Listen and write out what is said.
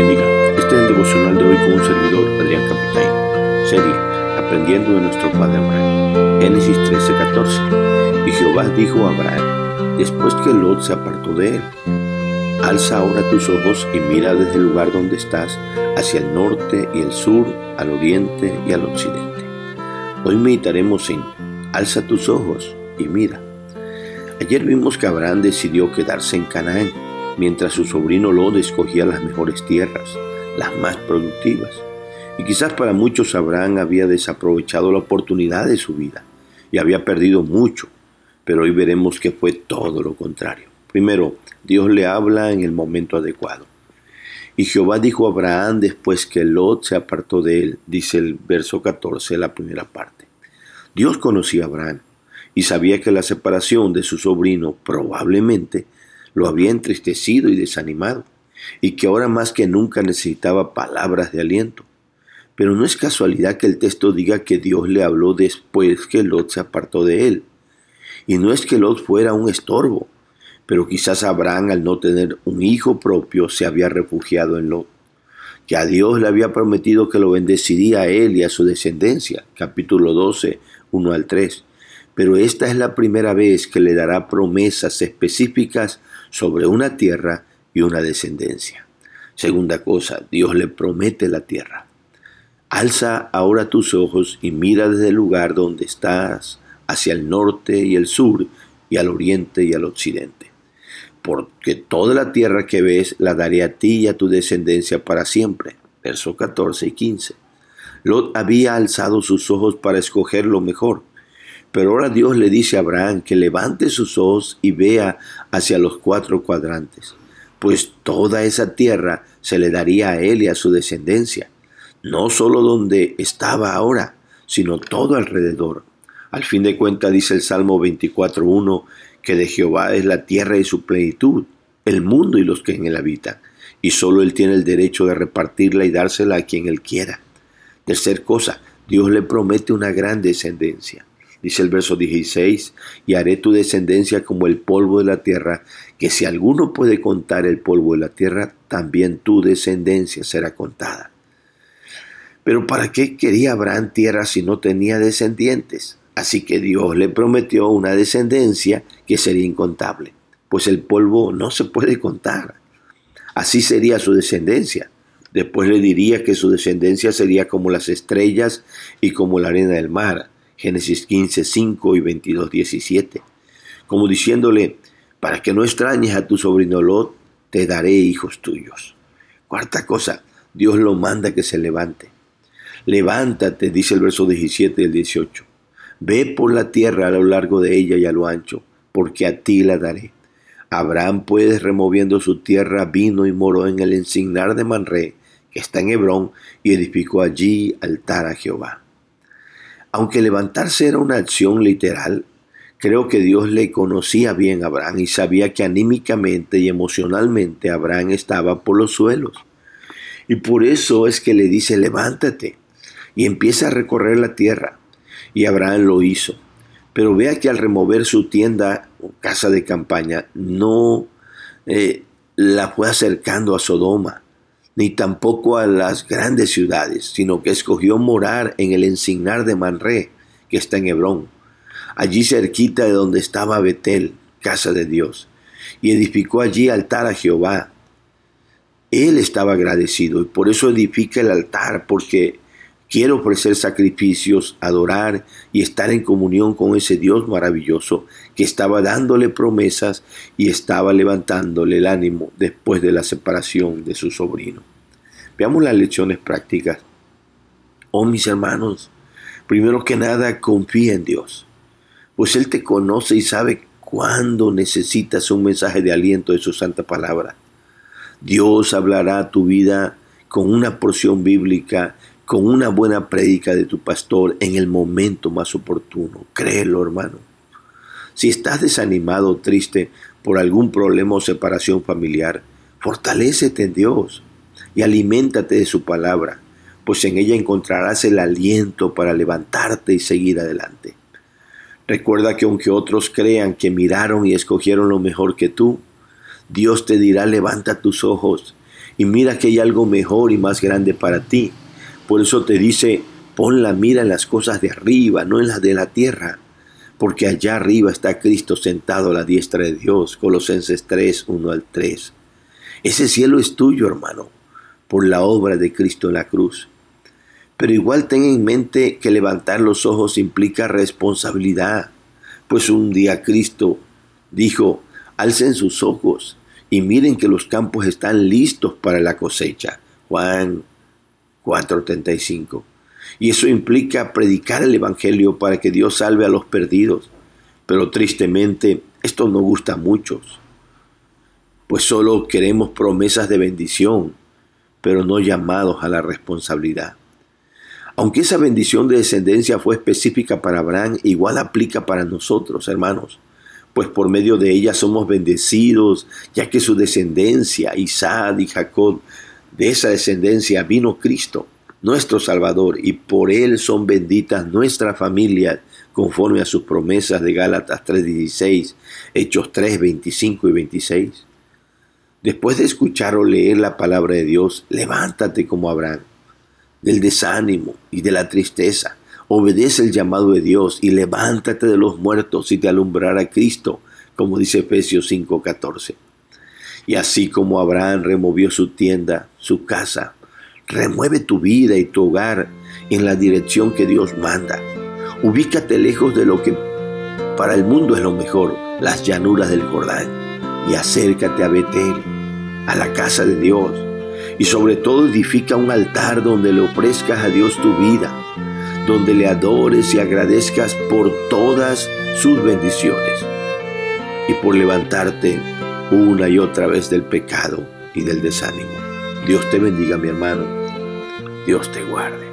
bendiga. Este es el devocional de hoy con un servidor, Adrián Capitán. Serie, aprendiendo de nuestro padre Abraham. Génesis 13:14. Y Jehová dijo a Abraham, después que Lot se apartó de él, alza ahora tus ojos y mira desde el lugar donde estás, hacia el norte y el sur, al oriente y al occidente. Hoy meditaremos en, alza tus ojos y mira. Ayer vimos que Abraham decidió quedarse en Canaán mientras su sobrino Lot escogía las mejores tierras, las más productivas. Y quizás para muchos Abraham había desaprovechado la oportunidad de su vida y había perdido mucho, pero hoy veremos que fue todo lo contrario. Primero, Dios le habla en el momento adecuado. Y Jehová dijo a Abraham después que Lot se apartó de él, dice el verso 14, la primera parte. Dios conocía a Abraham y sabía que la separación de su sobrino probablemente lo había entristecido y desanimado, y que ahora más que nunca necesitaba palabras de aliento. Pero no es casualidad que el texto diga que Dios le habló después que Lot se apartó de él. Y no es que Lot fuera un estorbo, pero quizás Abraham al no tener un hijo propio se había refugiado en Lot. Ya Dios le había prometido que lo bendeciría a él y a su descendencia, capítulo 12, 1 al 3. Pero esta es la primera vez que le dará promesas específicas sobre una tierra y una descendencia. Segunda cosa, Dios le promete la tierra. Alza ahora tus ojos y mira desde el lugar donde estás, hacia el norte y el sur, y al oriente y al occidente. Porque toda la tierra que ves la daré a ti y a tu descendencia para siempre. Versos 14 y 15. Lot había alzado sus ojos para escoger lo mejor. Pero ahora Dios le dice a Abraham que levante sus ojos y vea hacia los cuatro cuadrantes, pues toda esa tierra se le daría a él y a su descendencia no solo donde estaba ahora, sino todo alrededor. Al fin de cuentas dice el Salmo 24.1 que de Jehová es la tierra y su plenitud, el mundo y los que en él habitan, y solo él tiene el derecho de repartirla y dársela a quien él quiera. Tercer cosa, Dios le promete una gran descendencia. Dice el verso 16, y haré tu descendencia como el polvo de la tierra, que si alguno puede contar el polvo de la tierra, también tu descendencia será contada. Pero ¿para qué quería Abraham tierra si no tenía descendientes? Así que Dios le prometió una descendencia que sería incontable, pues el polvo no se puede contar. Así sería su descendencia. Después le diría que su descendencia sería como las estrellas y como la arena del mar. Génesis 15, 5 y 22, 17. Como diciéndole, para que no extrañes a tu sobrino Lot, te daré hijos tuyos. Cuarta cosa, Dios lo manda que se levante. Levántate, dice el verso 17 y el 18. Ve por la tierra a lo largo de ella y a lo ancho, porque a ti la daré. Abraham, pues, removiendo su tierra, vino y moró en el ensignar de Manré, que está en Hebrón, y edificó allí altar a Jehová. Aunque levantarse era una acción literal, creo que Dios le conocía bien a Abraham y sabía que anímicamente y emocionalmente Abraham estaba por los suelos. Y por eso es que le dice, levántate y empieza a recorrer la tierra. Y Abraham lo hizo. Pero vea que al remover su tienda o casa de campaña, no eh, la fue acercando a Sodoma, ni tampoco a las grandes ciudades, sino que escogió morar en el encignar de Manré, que está en Hebrón, allí cerquita de donde estaba Betel, casa de Dios, y edificó allí altar a Jehová. Él estaba agradecido y por eso edifica el altar, porque Quiero ofrecer sacrificios, adorar y estar en comunión con ese Dios maravilloso que estaba dándole promesas y estaba levantándole el ánimo después de la separación de su sobrino. Veamos las lecciones prácticas. Oh mis hermanos, primero que nada confía en Dios, pues Él te conoce y sabe cuándo necesitas un mensaje de aliento de su santa palabra. Dios hablará a tu vida con una porción bíblica con una buena prédica de tu pastor en el momento más oportuno. Créelo, hermano. Si estás desanimado o triste por algún problema o separación familiar, fortalécete en Dios y aliméntate de su palabra, pues en ella encontrarás el aliento para levantarte y seguir adelante. Recuerda que aunque otros crean que miraron y escogieron lo mejor que tú, Dios te dirá levanta tus ojos y mira que hay algo mejor y más grande para ti por eso te dice, Pon la mira en las cosas de arriba, no en las de la tierra, porque allá arriba está Cristo sentado a la diestra de Dios. Colosenses 3, 1 al 3. Ese cielo es tuyo, hermano, por la obra de Cristo en la cruz. Pero igual ten en mente que levantar los ojos implica responsabilidad, pues un día Cristo dijo, alcen sus ojos y miren que los campos están listos para la cosecha. Juan 4:35. Y eso implica predicar el Evangelio para que Dios salve a los perdidos. Pero tristemente esto no gusta a muchos, pues solo queremos promesas de bendición, pero no llamados a la responsabilidad. Aunque esa bendición de descendencia fue específica para Abraham, igual aplica para nosotros, hermanos pues por medio de ella somos bendecidos, ya que su descendencia, Isaac y Jacob, de esa descendencia vino Cristo, nuestro Salvador, y por él son benditas nuestras familias, conforme a sus promesas de Gálatas 3:16, Hechos 3, 25 y 26. Después de escuchar o leer la palabra de Dios, levántate como Abraham, del desánimo y de la tristeza, Obedece el llamado de Dios y levántate de los muertos y te alumbrará Cristo, como dice Efesios 5:14. Y así como Abraham removió su tienda, su casa, remueve tu vida y tu hogar en la dirección que Dios manda. Ubícate lejos de lo que para el mundo es lo mejor, las llanuras del Jordán, y acércate a Betel, a la casa de Dios, y sobre todo edifica un altar donde le ofrezcas a Dios tu vida donde le adores y agradezcas por todas sus bendiciones. Y por levantarte una y otra vez del pecado y del desánimo. Dios te bendiga, mi hermano. Dios te guarde.